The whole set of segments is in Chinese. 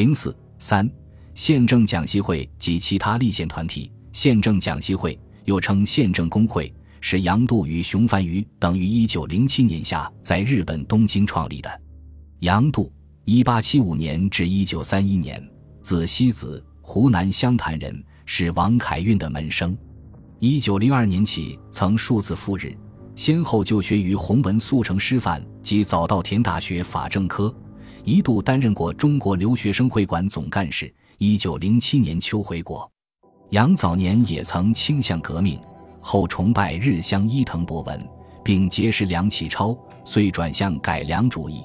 零四三宪政讲习会及其他立宪团体。宪政讲习会又称宪政工会，是杨度与熊凡余等于一九零七年夏在日本东京创立的。杨度，一八七五年至一九三一年，字西子，湖南湘潭人，是王凯运的门生。一九零二年起，曾数次赴日，先后就学于弘文速成师范及早稻田大学法政科。一度担任过中国留学生会馆总干事。一九零七年秋回国。杨早年也曾倾向革命，后崇拜日乡伊藤博文，并结识梁启超，遂转向改良主义。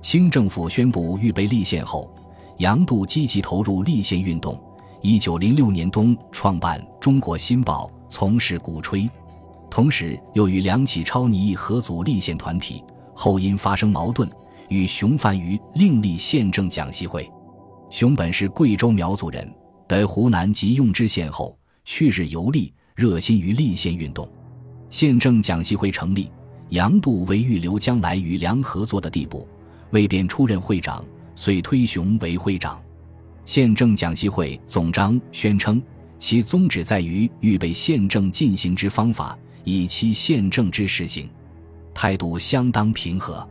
清政府宣布预备立宪后，杨度积极投入立宪运动。一九零六年冬创办《中国新报》，从事鼓吹，同时又与梁启超拟议合组立宪团体，后因发生矛盾。与熊凡于另立宪政讲习会。熊本是贵州苗族人，得湖南及用知县后，去日游历，热心于立宪运动。宪政讲习会成立，杨度为预留将来与梁合作的地步，未便出任会长，遂推熊为会长。宪政讲习会总章宣称，其宗旨在于预备宪政进行之方法，以期宪政之实行，态度相当平和。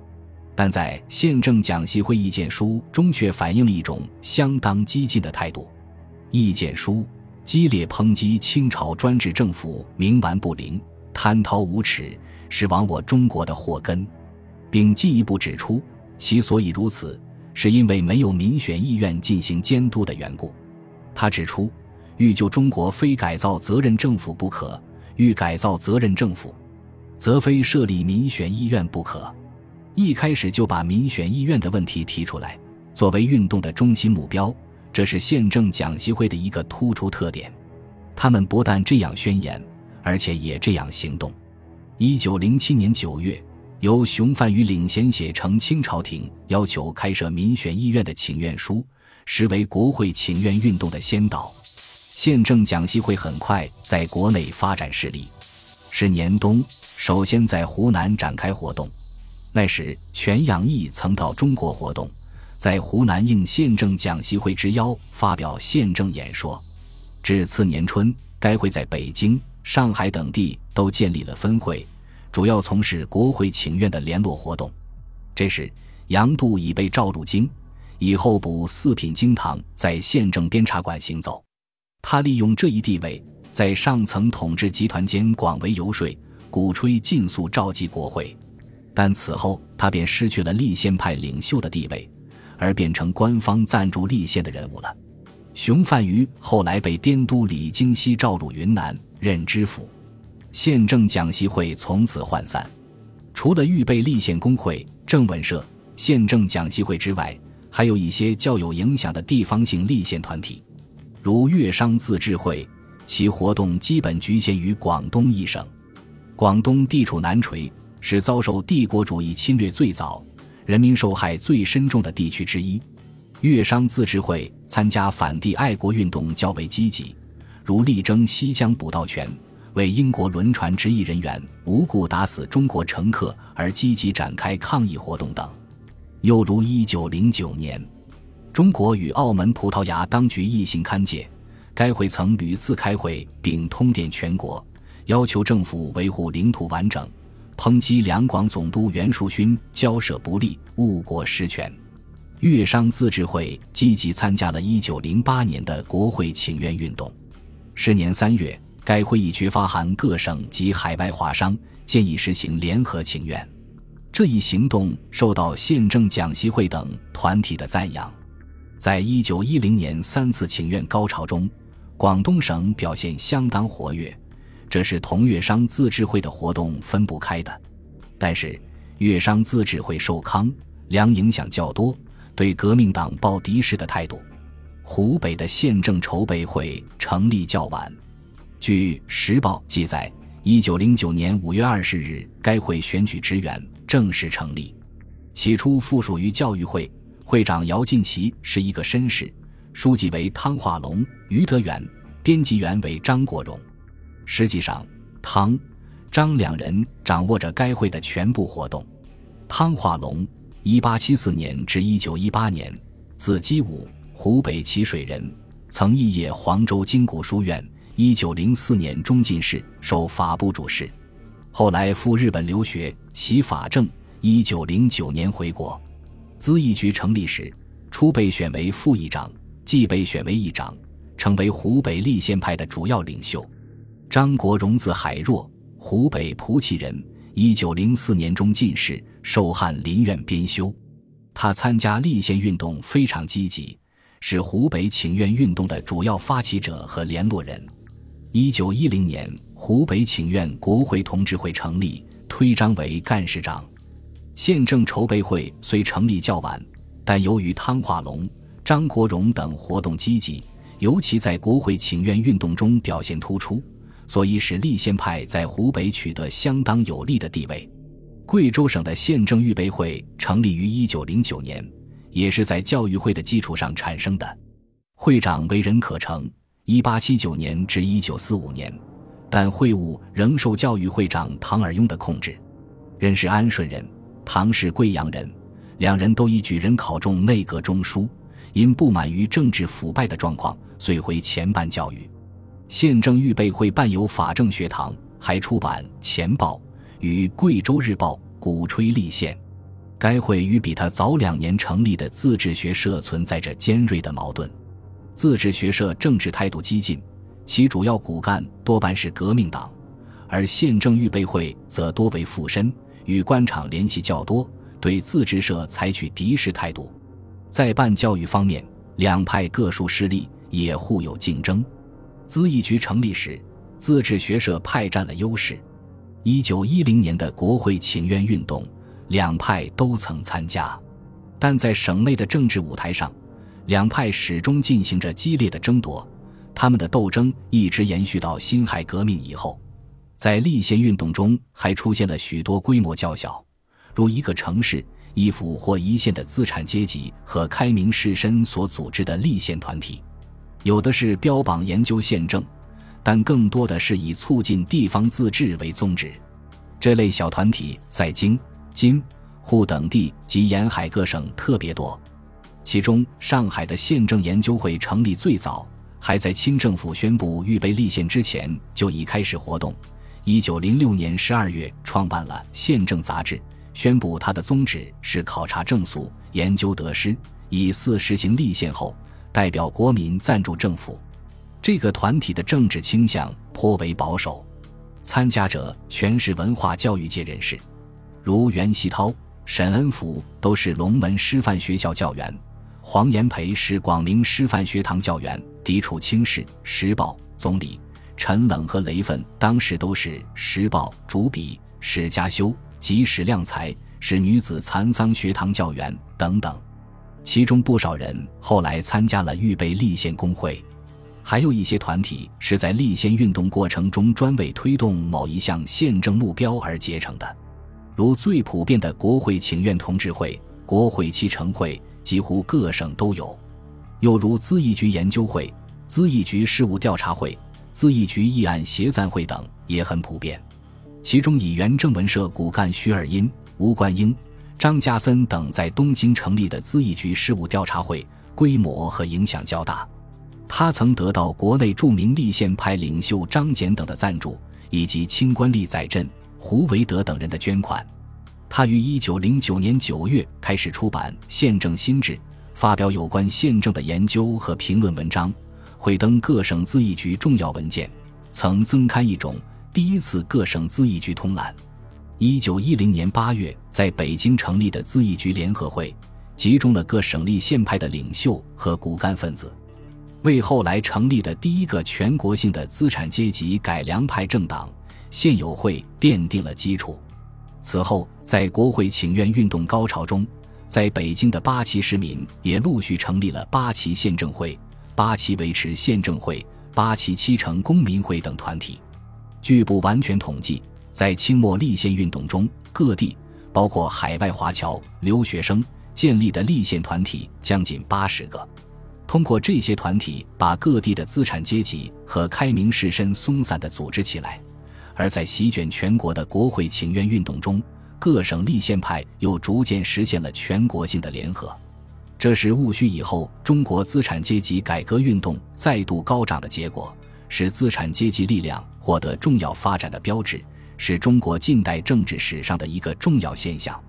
但在宪政讲习会意见书中，却反映了一种相当激进的态度。意见书激烈抨击清朝专制政府冥顽不灵、贪滔无耻，是亡我中国的祸根，并进一步指出，其所以如此，是因为没有民选议院进行监督的缘故。他指出，欲救中国，非改造责任政府不可；欲改造责任政府，则非设立民选议院不可。一开始就把民选议院的问题提出来，作为运动的中心目标，这是宪政讲习会的一个突出特点。他们不但这样宣言，而且也这样行动。一九零七年九月，由熊范于领衔写成清朝廷，要求开设民选议院的请愿书，实为国会请愿运动的先导。宪政讲习会很快在国内发展势力，是年冬首先在湖南展开活动。那时，全养义曾到中国活动，在湖南应宪政讲习会之邀发表宪政演说。至次年春，该会在北京、上海等地都建立了分会，主要从事国会请愿的联络活动。这时，杨度已被召入京，以候补四品京堂，在宪政监察馆行走。他利用这一地位，在上层统治集团间广为游说，鼓吹尽速召集国会。但此后，他便失去了立宪派领袖的地位，而变成官方赞助立宪的人物了。熊范于后来被滇都李京熙召入云南任知府，宪政讲习会从此涣散。除了预备立宪工会、政文社、宪政讲习会之外，还有一些较有影响的地方性立宪团体，如粤商自治会，其活动基本局限于广东一省。广东地处南陲。是遭受帝国主义侵略最早、人民受害最深重的地区之一。粤商自治会参加反帝爱国运动较为积极，如力争西江捕盗权，为英国轮船执役人员无故打死中国乘客而积极展开抗议活动等。又如1909年，中国与澳门、葡萄牙当局异行勘界，该会曾屡次开会并通电全国，要求政府维护领土完整。抨击两广总督袁树勋交涉不利，误国失权。粤商自治会积极参加了1908年的国会请愿运动。是年三月，该会议决发函各省及海外华商，建议实行联合请愿。这一行动受到宪政讲习会等团体的赞扬。在一九一零年三次请愿高潮中，广东省表现相当活跃。这是同粤商自治会的活动分不开的，但是粤商自治会受康梁影响较多，对革命党抱敌视的态度。湖北的宪政筹备会成立较晚，据《时报》记载，一九零九年五月二十日，该会选举职员，正式成立。起初附属于教育会，会长姚劲奇是一个绅士，书记为汤化龙、于德远，编辑员为张国荣。实际上，汤、张两人掌握着该会的全部活动。汤化龙（一八七四年至一九一八年），字基武，湖北蕲水人，曾肄业黄州金谷书院。一九零四年中进士，授法部主事。后来赴日本留学，习法政。一九零九年回国。咨议局成立时，初被选为副议长，即被选为议长，成为湖北立宪派的主要领袖。张国荣字海若，湖北蒲圻人。一九零四年中进士，授翰林院编修。他参加立宪运动非常积极，是湖北请愿运动的主要发起者和联络人。一九一零年，湖北请愿国会同志会成立，推张为干事长。宪政筹备会虽成立较晚，但由于汤化龙、张国荣等活动积极，尤其在国会请愿运动中表现突出，所以使立宪派在湖北取得相当有利的地位。贵州省的宪政预备会成立于一九零九年，也是在教育会的基础上产生的，会长为任可成。一八七九年至一九四五年，但会务仍受教育会长唐尔雍的控制。任是安顺人，唐是贵阳人，两人都以举人考中内阁中书，因不满于政治腐败的状况，遂回前办教育。宪政预备会办有法政学堂，还出版《钱报》与《贵州日报》，鼓吹立宪。该会与比他早两年成立的自治学社存在着尖锐的矛盾。自治学社政治态度激进，其主要骨干多半是革命党，而宪政预备会则多为附身，与官场联系较多，对自治社采取敌视态度。在办教育方面，两派各树势力，也互有竞争。咨议局成立时，自治学社派占了优势。一九一零年的国会请愿运动，两派都曾参加，但在省内的政治舞台上。两派始终进行着激烈的争夺，他们的斗争一直延续到辛亥革命以后。在立宪运动中，还出现了许多规模较小，如一个城市、一府或一县的资产阶级和开明士绅所组织的立宪团体；有的是标榜研究宪政，但更多的是以促进地方自治为宗旨。这类小团体在京、津、沪等地及沿海各省特别多。其中，上海的宪政研究会成立最早，还在清政府宣布预备立宪之前就已开始活动。一九零六年十二月，创办了《宪政》杂志，宣布它的宗旨是考察政俗、研究得失，以四实行立宪后，代表国民赞助政府。这个团体的政治倾向颇为保守，参加者全是文化教育界人士，如袁希涛、沈恩福都是龙门师范学校教员。黄炎培是广明师范学堂教员，嫡出清室，《时报》总理。陈冷和雷奋当时都是《时报》主笔。史家修及史量才是女子蚕桑学堂教员等等。其中不少人后来参加了预备立宪工会，还有一些团体是在立宪运动过程中专为推动某一项宪政目标而结成的，如最普遍的国会请愿同志会、国会期成会。几乎各省都有，又如咨议局研究会、咨议局事务调查会、咨议局议案协赞会等也很普遍。其中以原正文社骨干徐尔荫、吴冠英、张家森等在东京成立的咨议局事务调查会规模和影响较大。他曾得到国内著名立宪派领袖张謇等的赞助，以及清官吏载振、胡维德等人的捐款。他于一九零九年九月开始出版《宪政新志》，发表有关宪政的研究和评论文章，会登各省咨议局重要文件，曾增刊一种第一次各省咨议局通览。一九一零年八月，在北京成立的咨议局联合会，集中了各省立宪派的领袖和骨干分子，为后来成立的第一个全国性的资产阶级改良派政党宪友会奠定了基础。此后，在国会请愿运动高潮中，在北京的八旗市民也陆续成立了八旗宪政会、八旗维持宪政会、八旗七成公民会等团体。据不完全统计，在清末立宪运动中，各地包括海外华侨、留学生建立的立宪团体将近八十个。通过这些团体，把各地的资产阶级和开明士绅松散地组织起来。而在席卷全国的国会请愿运动中，各省立宪派又逐渐实现了全国性的联合。这是戊戌以后中国资产阶级改革运动再度高涨的结果，是资产阶级力量获得重要发展的标志，是中国近代政治史上的一个重要现象。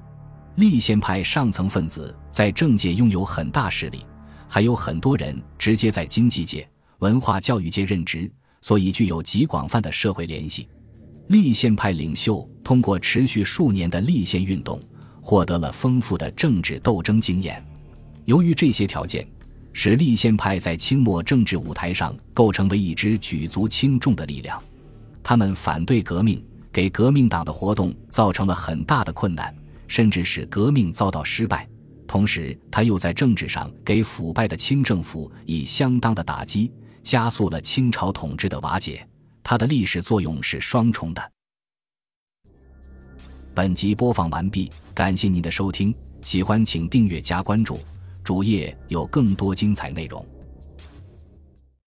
立宪派上层分子在政界拥有很大势力，还有很多人直接在经济界、文化教育界任职，所以具有极广泛的社会联系。立宪派领袖通过持续数年的立宪运动，获得了丰富的政治斗争经验。由于这些条件，使立宪派在清末政治舞台上构成为一支举足轻重的力量。他们反对革命，给革命党的活动造成了很大的困难，甚至使革命遭到失败。同时，他又在政治上给腐败的清政府以相当的打击，加速了清朝统治的瓦解。他的历史作用是双重的。本集播放完毕，感谢您的收听，喜欢请订阅加关注。主页有更多精彩内容。